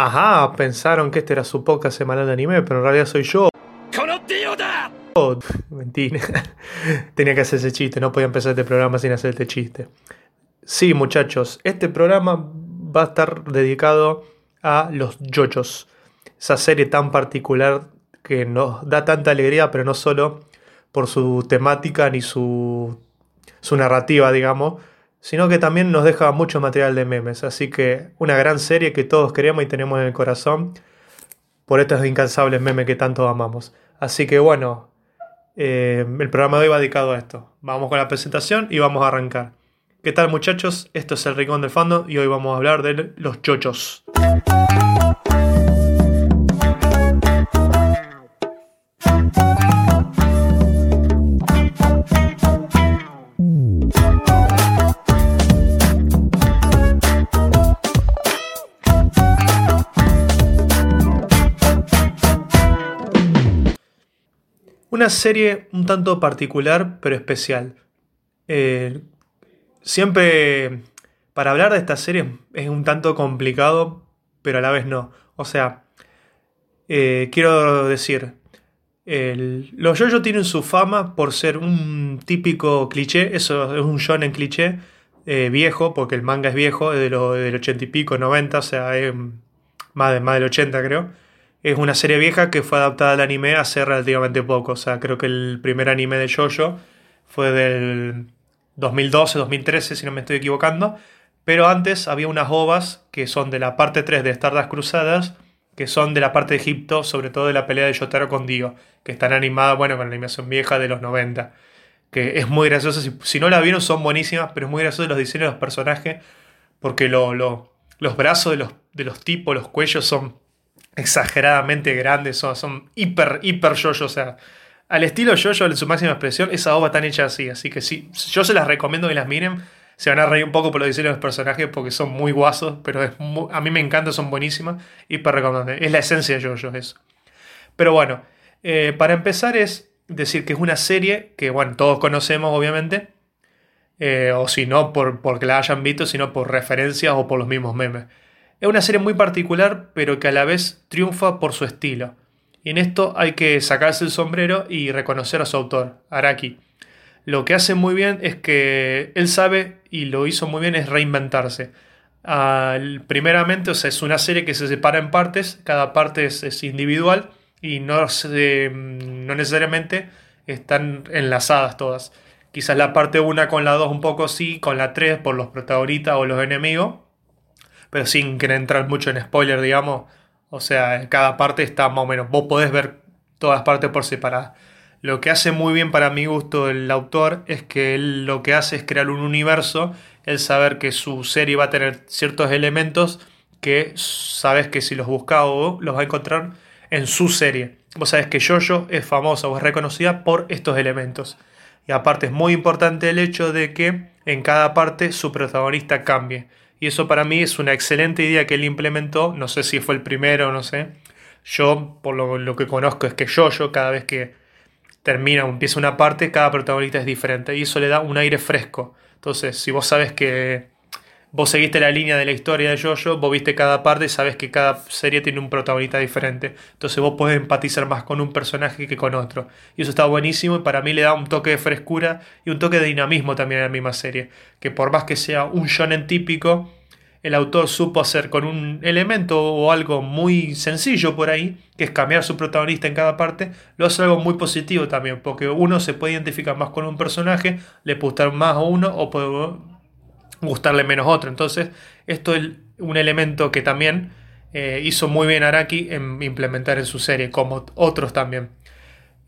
Ajá, pensaron que este era su poca semanal de anime, pero en realidad soy yo. Oh, mentira. Tenía que hacer ese chiste, no podía empezar este programa sin hacer este chiste. Sí, muchachos, este programa va a estar dedicado a los yoyos. Esa serie tan particular que nos da tanta alegría, pero no solo por su temática ni su narrativa, digamos, sino que también nos deja mucho material de memes. Así que una gran serie que todos queremos y tenemos en el corazón por estos incansables memes que tanto amamos. Así que bueno, eh, el programa de hoy va dedicado a esto. Vamos con la presentación y vamos a arrancar. ¿Qué tal muchachos? Esto es el Rincón del Fando y hoy vamos a hablar de los chochos. Una serie un tanto particular, pero especial. Eh, siempre, para hablar de esta serie es un tanto complicado, pero a la vez no. O sea, eh, quiero decir, los yoyos tienen su fama por ser un típico cliché, eso es un shonen cliché eh, viejo, porque el manga es viejo, es de lo, del ochenta y pico, 90, o sea, es más, de, más del 80 creo es una serie vieja que fue adaptada al anime hace relativamente poco. O sea, creo que el primer anime de Jojo fue del 2012, 2013, si no me estoy equivocando. Pero antes había unas ovas que son de la parte 3 de Stardust Cruzadas, que son de la parte de Egipto, sobre todo de la pelea de Yotaro con Dio, que están animadas, bueno, con la animación vieja de los 90. Que es muy graciosa. Si, no la vieron, son buenísimas, pero es muy gracioso los diseños de los personajes, porque lo, los brazos de los, de los tipos, los cuellos son exageradamente grandes, son, son hiper, hiper yoyo, o sea, al estilo yoyo en su máxima expresión, esa obra tan hecha así, así que sí, yo se las recomiendo que las miren, se van a reír un poco por los diseños de los personajes porque son muy guasos, pero es a mí me encanta, son buenísimas, hiper recomendables, es la esencia de yoyo eso. Pero bueno, eh, para empezar es decir que es una serie que, bueno, todos conocemos obviamente, eh, o si no por, porque la hayan visto, sino por referencias o por los mismos memes. Es una serie muy particular, pero que a la vez triunfa por su estilo. Y en esto hay que sacarse el sombrero y reconocer a su autor, Araki. Lo que hace muy bien es que él sabe, y lo hizo muy bien, es reinventarse. primeramente, o sea, es una serie que se separa en partes, cada parte es, individual y no, no necesariamente están enlazadas todas. Quizás la parte 1 con la 2 un poco sí, con la 3 por los protagonistas o los enemigos, pero sin querer entrar mucho en spoiler, digamos. O sea, cada parte está más o menos. Vos podés ver todas partes por separado. Lo que hace muy bien para mi gusto el autor es que él lo que hace es crear un universo, el saber que su serie va a tener ciertos elementos que sabes que si los buscas o los va a encontrar en su serie. Vos sabés que Jojo es famosa o es reconocida por estos elementos. Y aparte es muy importante el hecho de que en cada parte su protagonista cambie. Y eso para mí es una excelente idea que él implementó. No sé si fue el primero no sé. Yo, por lo, que conozco, es que yo, yo, cada vez que termina o empieza una parte, cada protagonista es diferente. Y eso le da un aire fresco. Entonces, si vos sabes que vos seguiste la línea de la historia de Jojo, vos viste cada parte y sabes que cada serie tiene un protagonista diferente. Entonces vos podés empatizar más con un personaje que con otro. Y eso está buenísimo y para mí le da un toque de frescura y un toque de dinamismo también a la misma serie. Que por más que sea un shonen típico, el autor supo hacer con un elemento o algo muy sencillo por ahí, que es cambiar su protagonista en cada parte, lo hace algo muy positivo también, porque uno se puede identificar más con un personaje, le puede gustar más a uno o puede gustarle menos otro. Entonces, esto es un elemento que también eh, hizo muy bien Araki en implementar en su serie, como otros también.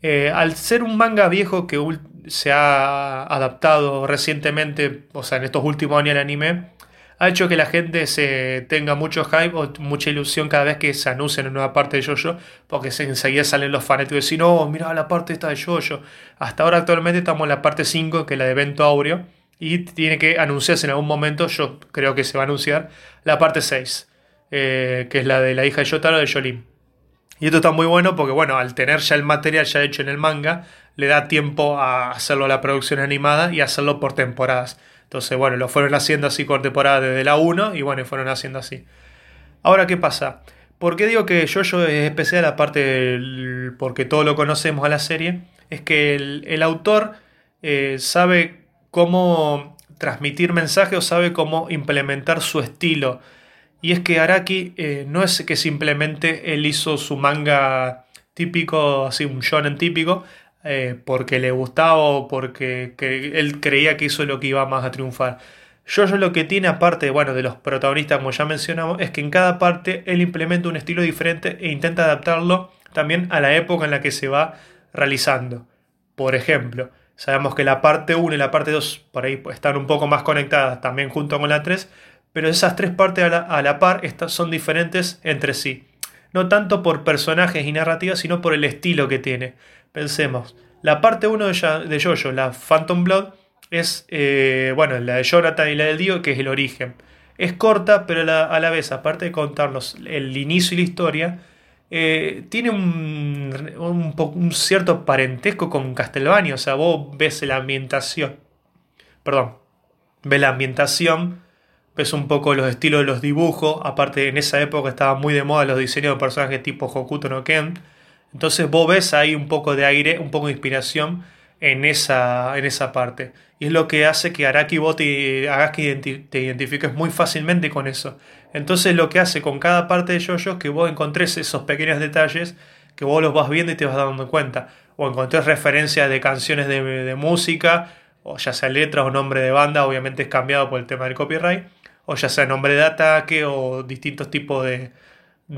Eh, al ser un manga viejo que se ha adaptado recientemente, o sea, en estos últimos años al anime, ha hecho que la gente se tenga mucho hype o mucha ilusión cada vez que se anuncia una nueva parte de Jojo, porque enseguida salen los fanáticos y dicen, no, mira la parte esta de Jojo. Hasta ahora actualmente estamos en la parte 5, que es la de Evento Aureo, y tiene que anunciarse en algún momento, yo creo que se va a anunciar, la parte 6, eh, que es la de la hija de Yotaro de Jolin. Y esto está muy bueno porque, bueno, al tener ya el material ya hecho en el manga, le da tiempo a hacerlo a la producción animada y hacerlo por temporadas. Entonces, bueno, lo fueron haciendo así por temporada desde la 1 y bueno, fueron haciendo así. Ahora, ¿qué pasa? ¿Por qué digo que Jojo es especial aparte del, porque todo lo conocemos a la serie? Es que el, autor eh, sabe cómo transmitir mensajes o sabe cómo implementar su estilo. Y es que Araki eh, no es que simplemente él hizo su manga típico, así un shonen típico, eh, porque le gustaba o porque él creía que eso es lo que iba más a triunfar. Yo lo que tiene, aparte bueno, de los protagonistas, como ya mencionamos, es que en cada parte él implementa un estilo diferente e intenta adaptarlo también a la época en la que se va realizando. Por ejemplo, sabemos que la parte 1 y la parte 2 por ahí están un poco más conectadas también junto con la 3, pero esas tres partes a la, par estas son diferentes entre sí. No tanto por personajes y narrativas, sino por el estilo que tiene. Pensemos, la parte 1 de, de Jojo, la Phantom Blood, es, eh, bueno, la de Jonathan y la del Dio, que es el origen. Es corta, pero a la vez, aparte de contarnos el inicio y la historia, eh, tiene un, un, cierto parentesco con Castlevania. O sea, vos ves la ambientación. Perdón. Ves la ambientación. Ves un poco los estilos de los dibujos. Aparte, en esa época estaban muy de moda los diseños de personajes tipo Hokuto no Ken. Entonces vos ves ahí un poco de aire, un poco de inspiración en esa, en esa parte. Y es lo que hace que Araki vos hagas que te identifiques muy fácilmente con eso. Entonces lo que hace con cada parte de Jojo es que vos encontres esos pequeños detalles que vos los vas viendo y te vas dando cuenta. O encontrés referencias de canciones de, música, o ya sea letras o nombre de banda, obviamente es cambiado por el tema del copyright, o ya sea nombre de ataque o distintos tipos de,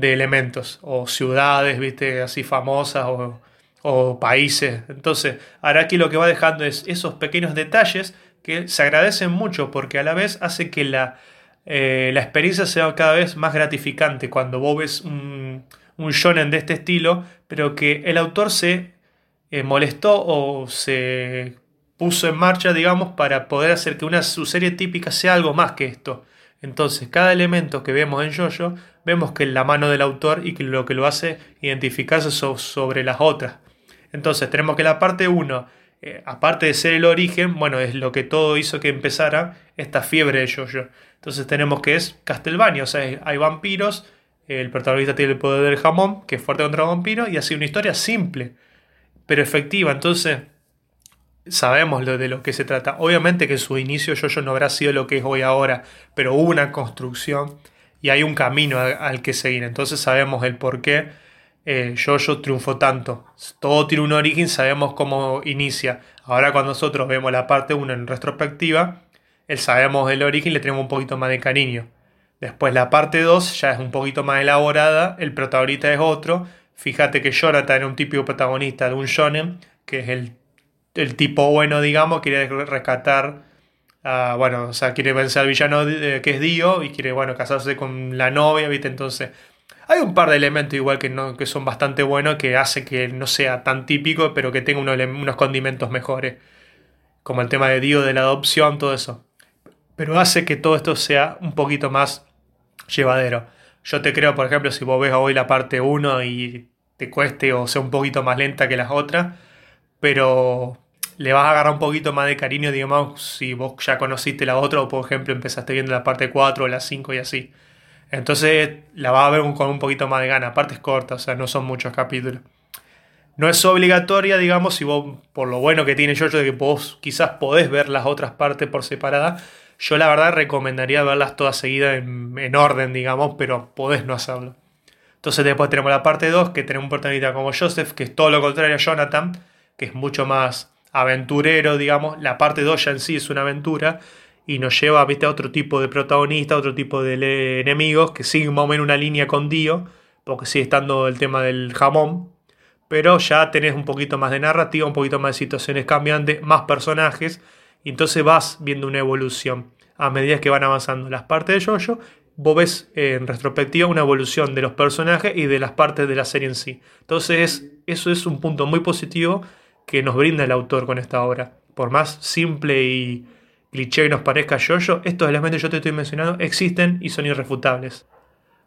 de elementos, o ciudades, viste, así famosas, o o países. Entonces, Araki lo que va dejando es esos pequeños detalles que se agradecen mucho porque a la vez hace que la, eh, la experiencia sea cada vez más gratificante cuando vos ves un, un shonen de este estilo, pero que el autor se eh, molestó o se puso en marcha, digamos, para poder hacer que una su serie típica sea algo más que esto. Entonces, cada elemento que vemos en Jojo, vemos que es la mano del autor y que lo que lo hace identificarse sobre las otras. Entonces tenemos que la parte 1, eh, aparte de ser el origen, bueno, es lo que todo hizo que empezara esta fiebre de Jojo. Entonces tenemos que es Castlevania, o sea, hay vampiros, el protagonista tiene el poder del jamón, que es fuerte contra vampiros, y así una historia simple, pero efectiva. Entonces sabemos lo de lo que se trata. Obviamente que en su inicio Jojo no habrá sido lo que es hoy ahora, pero hubo una construcción y hay un camino al que seguir. Entonces sabemos el por qué eh, Jojo triunfó tanto. Todo tiene un origen, sabemos cómo inicia. Ahora cuando nosotros vemos la parte 1 en retrospectiva, el sabemos el origen le tenemos un poquito más de cariño. Después la parte 2 ya es un poquito más elaborada, el protagonista es otro. Fíjate que Jonathan es un típico protagonista de un shonen, que es el, el tipo bueno, digamos, quiere rescatar, a, bueno, o sea, quiere vencer al villano que es Dio y quiere, bueno, casarse con la novia, ¿viste? Entonces hay un par de elementos igual que, no, que son bastante buenos que hace que no sea tan típico, pero que tenga unos, condimentos mejores. Como el tema de Dio, de la adopción, todo eso. Pero hace que todo esto sea un poquito más llevadero. Yo te creo, por ejemplo, si vos ves hoy la parte 1 y te cueste o sea un poquito más lenta que las otras, pero le vas a agarrar un poquito más de cariño, digamos, si vos ya conociste la otra o, por ejemplo, empezaste viendo la parte 4 o la 5 y así. Entonces la vas a ver con un poquito más de gana. Aparte es corta, o sea, no son muchos capítulos. No es obligatoria, digamos, si vos, por lo bueno que tiene yo de que vos quizás podés ver las otras partes por separada, yo la verdad recomendaría verlas todas seguidas en, orden, digamos, pero podés no hacerlo. Entonces después tenemos la parte 2, que tenemos un protagonista como Joseph, que es todo lo contrario a Jonathan, que es mucho más aventurero, digamos. La parte 2 ya en sí es una aventura, y nos lleva ¿viste? a otro tipo de protagonista, otro tipo de enemigos que siguen más o menos una línea con Dio, porque sigue estando el tema del jamón, pero ya tenés un poquito más de narrativa, un poquito más de situaciones cambiantes, más personajes, y entonces vas viendo una evolución a medida que van avanzando las partes de Jojo. Vos ves en retrospectiva una evolución de los personajes y de las partes de la serie en sí. Entonces, eso es un punto muy positivo que nos brinda el autor con esta obra. Por más simple y, cliché que nos parezca yo-yo, estos elementos que yo te estoy mencionando existen y son irrefutables.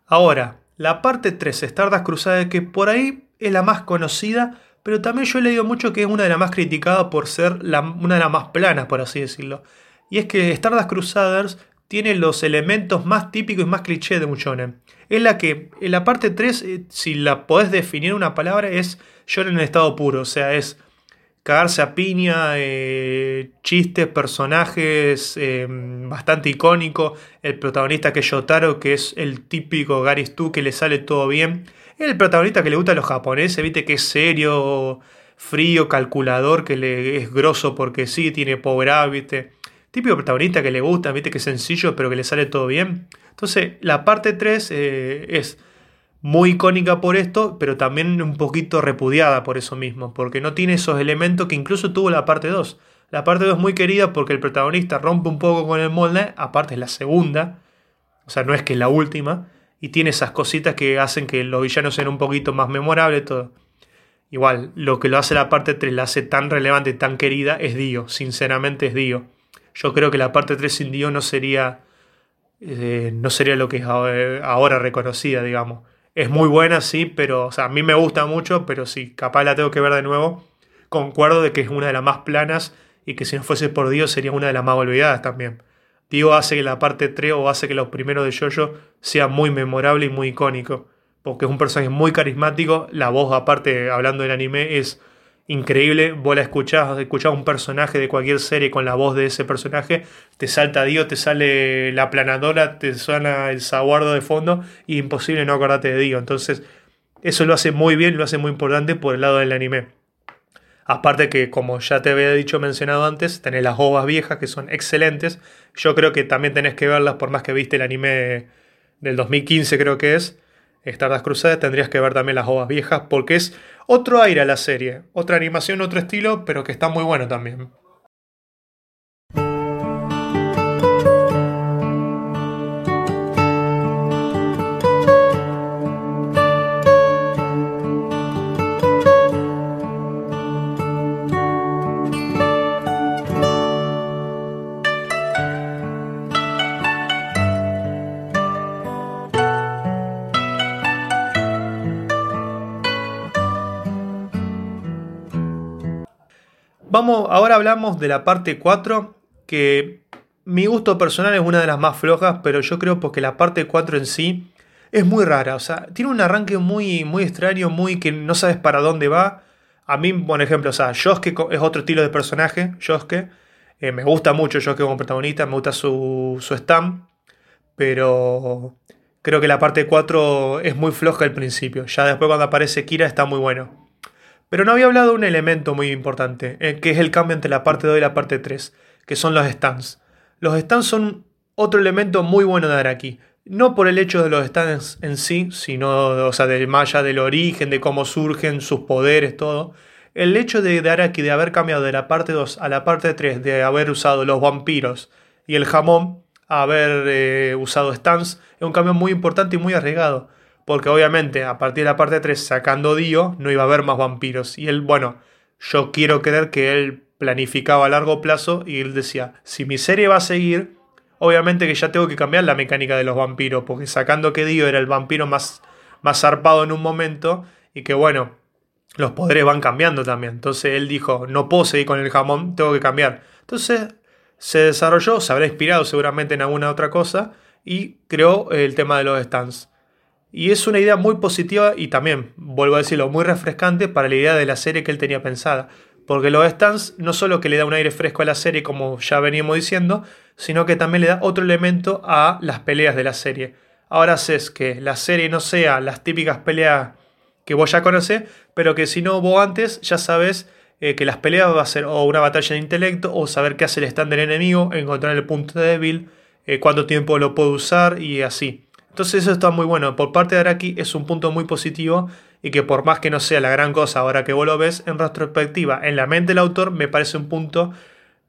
Ahora, la parte 3, Stardust Crusader, que por ahí es la más conocida, pero también yo he leído mucho que es una de las más criticadas por ser una de las más planas, por así decirlo. Y es que Stardust Crusaders tiene los elementos más típicos y más clichés de un. Es la que, en la parte 3, eh, si la podés definir una palabra, es shonen en estado puro. O sea, es cagarse a piña, eh, chistes, personajes, eh, bastante icónico. El protagonista que es Yotaro, que es el típico Gary Stu que le sale todo bien. El protagonista que le gusta a los japoneses, viste que es serio, frío, calculador, que le es grosso porque sí, tiene power up, viste típico protagonista que le gusta, viste que es sencillo, pero que le sale todo bien. Entonces, la parte 3 eh, es muy icónica por esto, pero también un poquito repudiada por eso mismo, porque no tiene esos elementos que incluso tuvo la parte 2. La parte 2 es muy querida porque el protagonista rompe un poco con el molde, aparte es la segunda, o sea, no es que es la última, y tiene esas cositas que hacen que los villanos sean un poquito más memorables, todo. Igual, lo que lo hace la parte 3, la hace tan relevante, tan querida, es Dio, sinceramente es Dio. Yo creo que la parte 3 sin Dio no sería, eh, no sería lo que es ahora reconocida, digamos. Es muy buena, sí, pero o sea, a mí me gusta mucho, pero sí, capaz la tengo que ver de nuevo. Concuerdo de que es una de las más planas y que si no fuese por Dio sería una de las más olvidadas también. Dio hace que la parte 3 o hace que los primeros de Jojo sea muy memorable y muy icónico. Porque es un personaje muy carismático. La voz, aparte, hablando del anime, es increíble. Vos la escuchás, escuchás un personaje de cualquier serie con la voz de ese personaje, te salta Dio, te sale la planadora, te suena el saguardo de fondo y imposible no acordarte de Dio. Entonces, eso lo hace muy bien, lo hace muy importante por el lado del anime. Aparte que, como ya te había dicho, mencionado antes, tenés las ovas viejas que son excelentes. Yo creo que también tenés que verlas por más que viste el anime del 2015 creo que es. Stardust Crusader tendrías que ver también las ovas viejas porque es otro aire a la serie, otra animación, otro estilo, pero que está muy bueno también. Ahora hablamos de la parte 4, que mi gusto personal es una de las más flojas, pero yo creo porque la parte 4 en sí es muy rara. O sea, tiene un arranque muy, muy extraño, muy que no sabes para dónde va. A mí, por ejemplo, o sea, Josuke es otro estilo de personaje, Josuke. Eh, me gusta mucho Josuke como protagonista, me gusta su, su stamp, pero creo que la parte 4 es muy floja al principio. Ya después cuando aparece Kira está muy bueno. Pero no había hablado de un elemento muy importante, eh, que es el cambio entre la parte 2 y la parte 3, que son los stands. Los stands son otro elemento muy bueno de Araki. No por el hecho de los stands en sí, sino o sea, de, más allá del origen, de cómo surgen, sus poderes, todo. El hecho de, Araki de haber cambiado de la parte 2 a la parte 3, de haber usado los vampiros y el jamón, a haber eh, usado stands, es un cambio muy importante y muy arriesgado porque obviamente a partir de la parte 3 sacando Dio no iba a haber más vampiros. Y él, bueno, yo quiero creer que él planificaba a largo plazo y él decía, si mi serie va a seguir, obviamente que ya tengo que cambiar la mecánica de los vampiros, porque sacando que Dio era el vampiro más, más zarpado en un momento y que bueno, los poderes van cambiando también. Entonces él dijo, no puedo seguir con el jamón, tengo que cambiar. Entonces se desarrolló, se habrá inspirado seguramente en alguna otra cosa y creó el tema de los stands. Y es una idea muy positiva y también, vuelvo a decirlo, muy refrescante para la idea de la serie que él tenía pensada. Porque los stands no solo que le da un aire fresco a la serie, como ya veníamos diciendo, sino que también le da otro elemento a las peleas de la serie. Ahora haces que la serie no sea las típicas peleas que vos ya conocés, pero que si no vos antes ya sabes eh, que las peleas va a ser o una batalla de intelecto o saber qué hace el stand del enemigo, encontrar el punto débil, eh, cuánto tiempo lo puede usar y así. Entonces eso está muy bueno. Por parte de Araki es un punto muy positivo y que por más que no sea la gran cosa ahora que vos lo ves en retrospectiva, en la mente del autor me parece un punto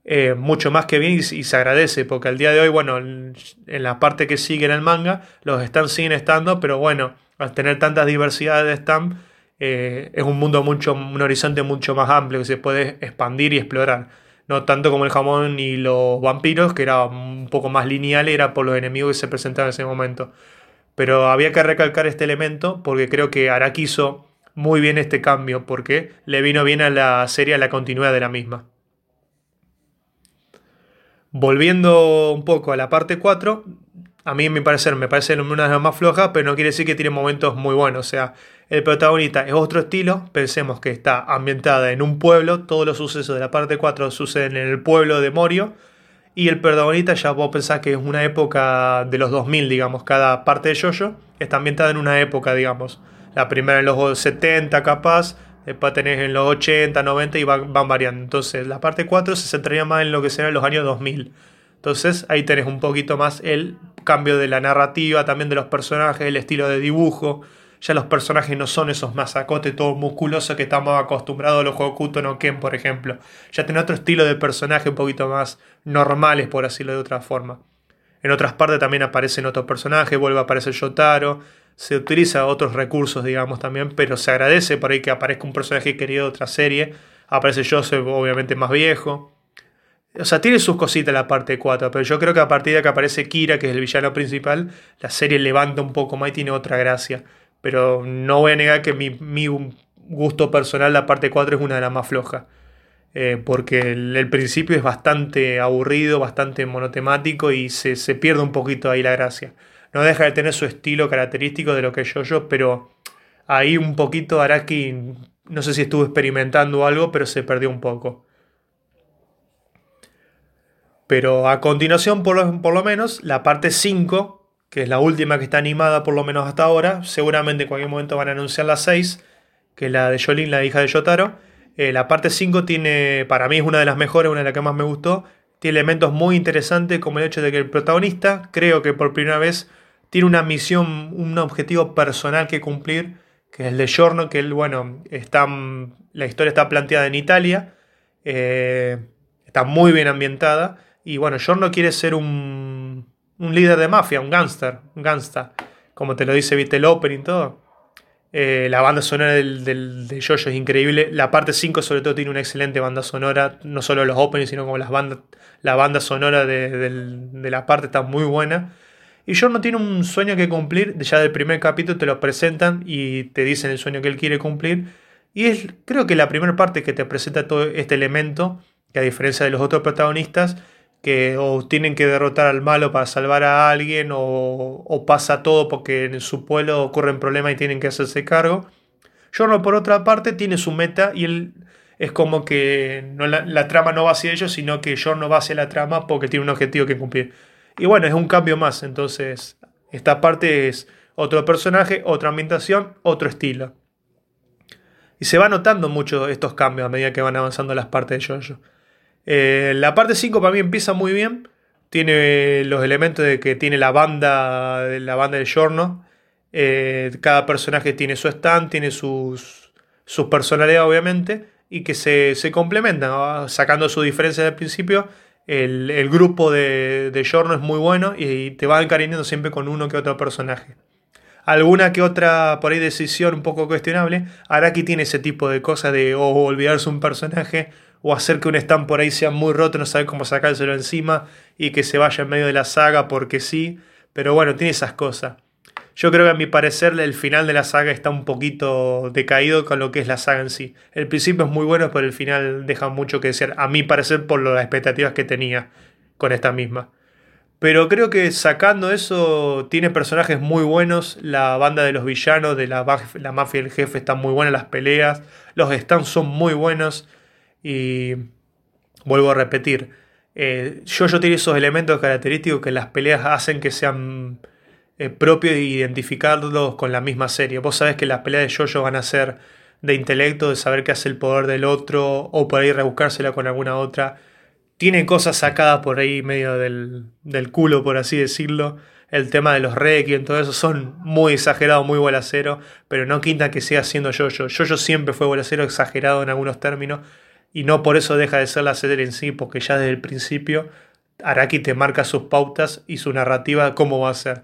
eh, mucho más que bien y, se agradece, porque al día de hoy, bueno, en, la parte que sigue en el manga, los stands siguen estando, pero bueno, al tener tantas diversidades de stands, eh, es un mundo mucho, un horizonte mucho más amplio que se puede expandir y explorar. No tanto como el jamón y los vampiros, que era un poco más lineal, era por los enemigos que se presentaban en ese momento. Pero había que recalcar este elemento porque creo que Araki hizo muy bien este cambio porque le vino bien a la serie a la continuidad de la misma. Volviendo un poco a la parte 4, a mí, mi parecer, me parece una de las más flojas, pero no quiere decir que tiene momentos muy buenos. O sea, el protagonista es otro estilo. Pensemos que está ambientada en un pueblo. Todos los sucesos de la parte 4 suceden en el pueblo de Morio. Y el protagonista ya vos pensás que es una época de los 2000, digamos. Cada parte de Jojo está ambientada en una época, digamos. La primera en los 70 capaz. Después tenés en los 80, 90 y van, van variando. Entonces, la parte 4 se centraría más en lo que será los años 2000. Entonces, ahí tenés un poquito más el cambio de la narrativa, también de los personajes, el estilo de dibujo. Ya los personajes no son esos masacotes todo musculosos que estamos acostumbrados a los Hokuto no Ken, por ejemplo. Ya tiene otro estilo de personaje un poquito más normales, por decirlo de otra forma. En otras partes también aparecen otros personajes, vuelve a aparecer Yotaro. Se utiliza otros recursos, digamos, también, pero se agradece por ahí que aparezca un personaje querido de otra serie. Aparece Joseph, obviamente más viejo. O sea, tiene sus cositas la parte 4, pero yo creo que a partir de que aparece Kira, que es el villano principal, la serie levanta un poco más y tiene otra gracia. Pero no voy a negar que mi, gusto personal, la parte 4 es una de las más flojas. Eh, porque el, principio es bastante aburrido, bastante monotemático y se, se, pierde un poquito ahí la gracia. No deja de tener su estilo característico de lo que es yo, pero ahí un poquito Araki, no sé si estuvo experimentando algo, pero se perdió un poco. Pero a continuación, por lo, por lo menos, la parte 5, que es la última que está animada por lo menos hasta ahora, seguramente en cualquier momento van a anunciar la 6, que es la de Jolin, la hija de Yotaro. Eh, la parte 5 tiene, para mí es una de las mejores, una de las que más me gustó. Tiene elementos muy interesantes como el hecho de que el protagonista, creo que por primera vez, tiene una misión, un objetivo personal que cumplir, que es el de Giorno, que él, bueno, está, la historia está planteada en Italia, eh, está muy bien ambientada y bueno, Giorno quiere ser un, un líder de mafia, un gángster, un gangsta, como te lo dice, viste el opening y todo. Eh, la banda sonora del, de Jojo es increíble. La parte 5 sobre todo tiene una excelente banda sonora, no solo los openings, sino como las bandas, la banda sonora de, de, la parte está muy buena. Y Giorno tiene un sueño que cumplir, ya del primer capítulo te lo presentan y te dicen el sueño que él quiere cumplir. Y es creo que la primera parte que te presenta todo este elemento, que a diferencia de los otros protagonistas, que o tienen que derrotar al malo para salvar a alguien o, pasa todo porque en su pueblo ocurren problemas y tienen que hacerse cargo. Jorno por otra parte tiene su meta y él es como que la, trama no va hacia ellos, sino que Jorno va hacia la trama porque tiene un objetivo que cumplir. Y bueno, es un cambio más, entonces esta parte es otro personaje, otra ambientación, otro estilo. Y se va notando mucho estos cambios a medida que van avanzando las partes de Jojo. Eh, la parte 5 para mí empieza muy bien. Tiene los elementos de que tiene la banda, la banda del Giorno. Eh, cada personaje tiene su stand, tiene sus, sus personalidades obviamente. Y que se, se complementan, sacando su diferencia del principio. El, grupo de, de Giorno es muy bueno y te va encariñando siempre con uno que otro personaje alguna que otra por ahí decisión un poco cuestionable. Araki tiene ese tipo de cosas de olvidarse un personaje o hacer que un stand por ahí sea muy roto, no sabe cómo sacárselo encima y que se vaya en medio de la saga porque sí. Pero bueno, tiene esas cosas. Yo creo que a mi parecer el final de la saga está un poquito decaído con lo que es la saga en sí. El principio es muy bueno, pero el final deja mucho que decir, a mi parecer por las expectativas que tenía con esta misma. Pero creo que sacando eso, tiene personajes muy buenos. La banda de los villanos, de la, la mafia del jefe, están muy buenas las peleas. Los stands son muy buenos. Y vuelvo a repetir, eh, yo tiene esos elementos característicos que las peleas hacen que sean eh, propios e identificarlos con la misma serie. Vos sabés que las peleas de Jojo van a ser de intelecto, de saber qué hace el poder del otro, o por ahí rebuscársela con alguna otra. Tiene cosas sacadas por ahí medio del, del culo, por así decirlo. El tema de los y todo eso, son muy exagerados, muy bolacero, pero no quinta que siga siendo Jojo. Jojo siempre fue bolacero, exagerado en algunos términos, y no por eso deja de ser la serie en sí, porque ya desde el principio Araki te marca sus pautas y su narrativa cómo va a ser.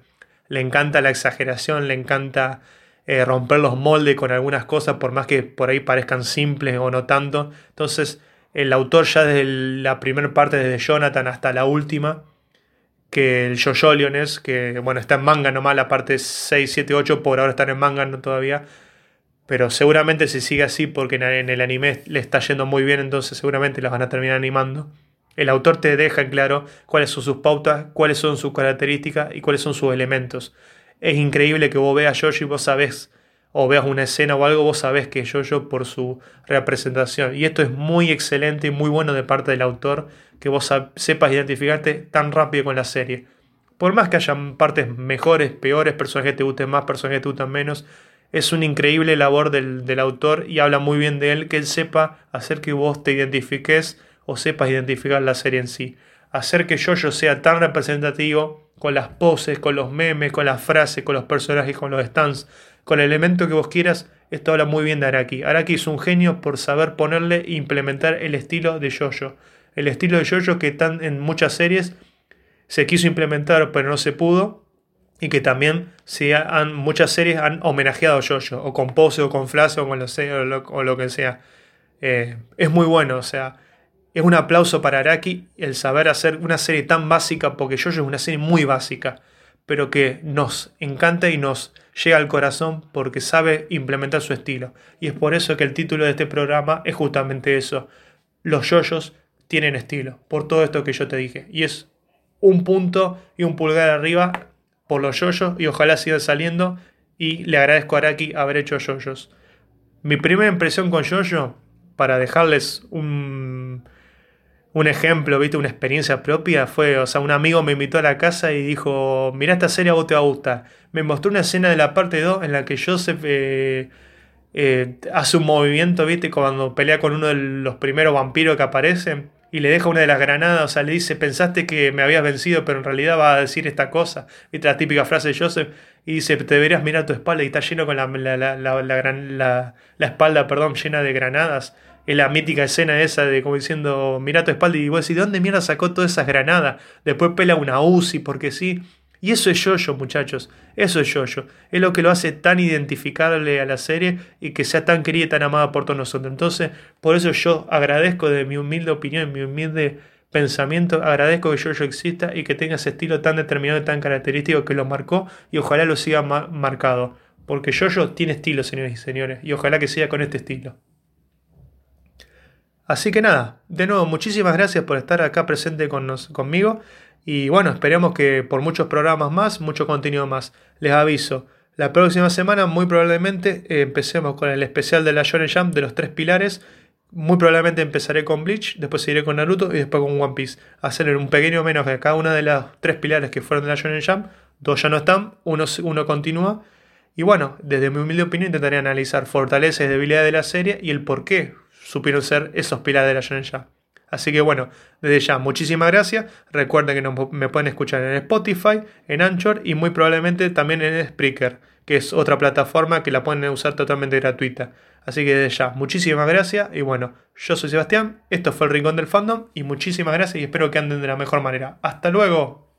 Le encanta la exageración, le encanta eh, romper los moldes con algunas cosas, por más que por ahí parezcan simples o no tanto. Entonces, el autor ya desde la primera parte, desde Jonathan hasta la última, que el Jojolion es, que bueno, está en manga nomás, la parte 6, 7, 8, por ahora están en manga no todavía, pero seguramente si sigue así, porque en el anime le está yendo muy bien, entonces seguramente las van a terminar animando. El autor te deja en claro cuáles son sus pautas, cuáles son sus características y cuáles son sus elementos. Es increíble que vos veas Jojo y vos sabés, o veas una escena o algo, vos sabés que es Jojo por su representación. Y esto es muy excelente y muy bueno de parte del autor, que vos sepas identificarte tan rápido con la serie. Por más que hayan partes mejores, peores, personajes que te gusten más, personajes que te gustan menos, es una increíble labor del, del autor y habla muy bien de él, que él sepa hacer que vos te identifiques o sepas identificar la serie en sí. Hacer que Jojo sea tan representativo con las poses, con los memes, con las frases, con los personajes, con los stands, con el elemento que vos quieras, esto habla muy bien de Araki. Araki es un genio por saber ponerle e implementar el estilo de Jojo. El estilo de Jojo que tan en muchas series se quiso implementar pero no se pudo y que también se han, muchas series han homenajeado a Jojo o con pose o con frase o con lo, o lo, que sea. Eh, es muy bueno, o sea, es un aplauso para Araki el saber hacer una serie tan básica, porque Jojo es una serie muy básica, pero que nos encanta y nos llega al corazón porque sabe implementar su estilo. Y es por eso que el título de este programa es justamente eso. Los yoyos tienen estilo, por todo esto que yo te dije. Y es un punto y un pulgar arriba por los yoyos y ojalá siga saliendo. Y le agradezco a Araki haber hecho yoyos. Mi primera impresión con yoyo, para dejarles un, un ejemplo, viste, una experiencia propia fue, o sea, un amigo me invitó a la casa y dijo, mira esta serie a vos te va a. Me mostró una escena de la parte 2 en la que Joseph eh, eh, hace un movimiento, viste, cuando pelea con uno de los primeros vampiros que aparecen y le deja una de las granadas, o sea, le dice, pensaste que me habías vencido, pero en realidad va a decir esta cosa, viste, la típica frase de Joseph, y dice, te deberías mirar tu espalda y está lleno con la, la, la, la, espalda, perdón, llena de granadas es la mítica escena esa de como diciendo, mira tu espalda y vos decís, ¿de dónde mierda sacó todas esas granadas? Después pela una UCI porque sí. Y eso es yo muchachos. Eso es yo Es lo que lo hace tan identificable a la serie y que sea tan querida y tan amada por todos nosotros. Entonces, por eso yo agradezco de mi humilde opinión, mi humilde pensamiento, agradezco que Jojo exista y que tenga ese estilo tan determinado y tan característico que lo marcó y ojalá lo siga marcado. Porque Jojo tiene estilo, señores y señores, y ojalá que siga con este estilo. Así que nada, de nuevo, muchísimas gracias por estar acá presente con conmigo. Y bueno, esperemos que por muchos programas más, mucho contenido más. Les aviso, la próxima semana muy probablemente eh, empecemos con el especial de la Shonen Jump de los tres pilares. Muy probablemente empezaré con Bleach, después seguiré con Naruto y después con One Piece. Hacer un pequeño menos de cada una de las tres pilares que fueron de la Shonen Jump. Dos ya no están, uno, uno continúa. Y bueno, desde mi humilde opinión intentaré analizar fortalezas y debilidades de la serie y el por qué supieron ser esos pilares de la Shonen Jump. Así que bueno, desde ya, muchísimas gracias. Recuerden que me pueden escuchar en Spotify, en Anchor y muy probablemente también en Spreaker, que es otra plataforma que la pueden usar totalmente gratuita. Así que desde ya, muchísimas gracias. Y bueno, yo soy Sebastián, esto fue el Rincón del Fandom y muchísimas gracias y espero que anden de la mejor manera. Hasta luego.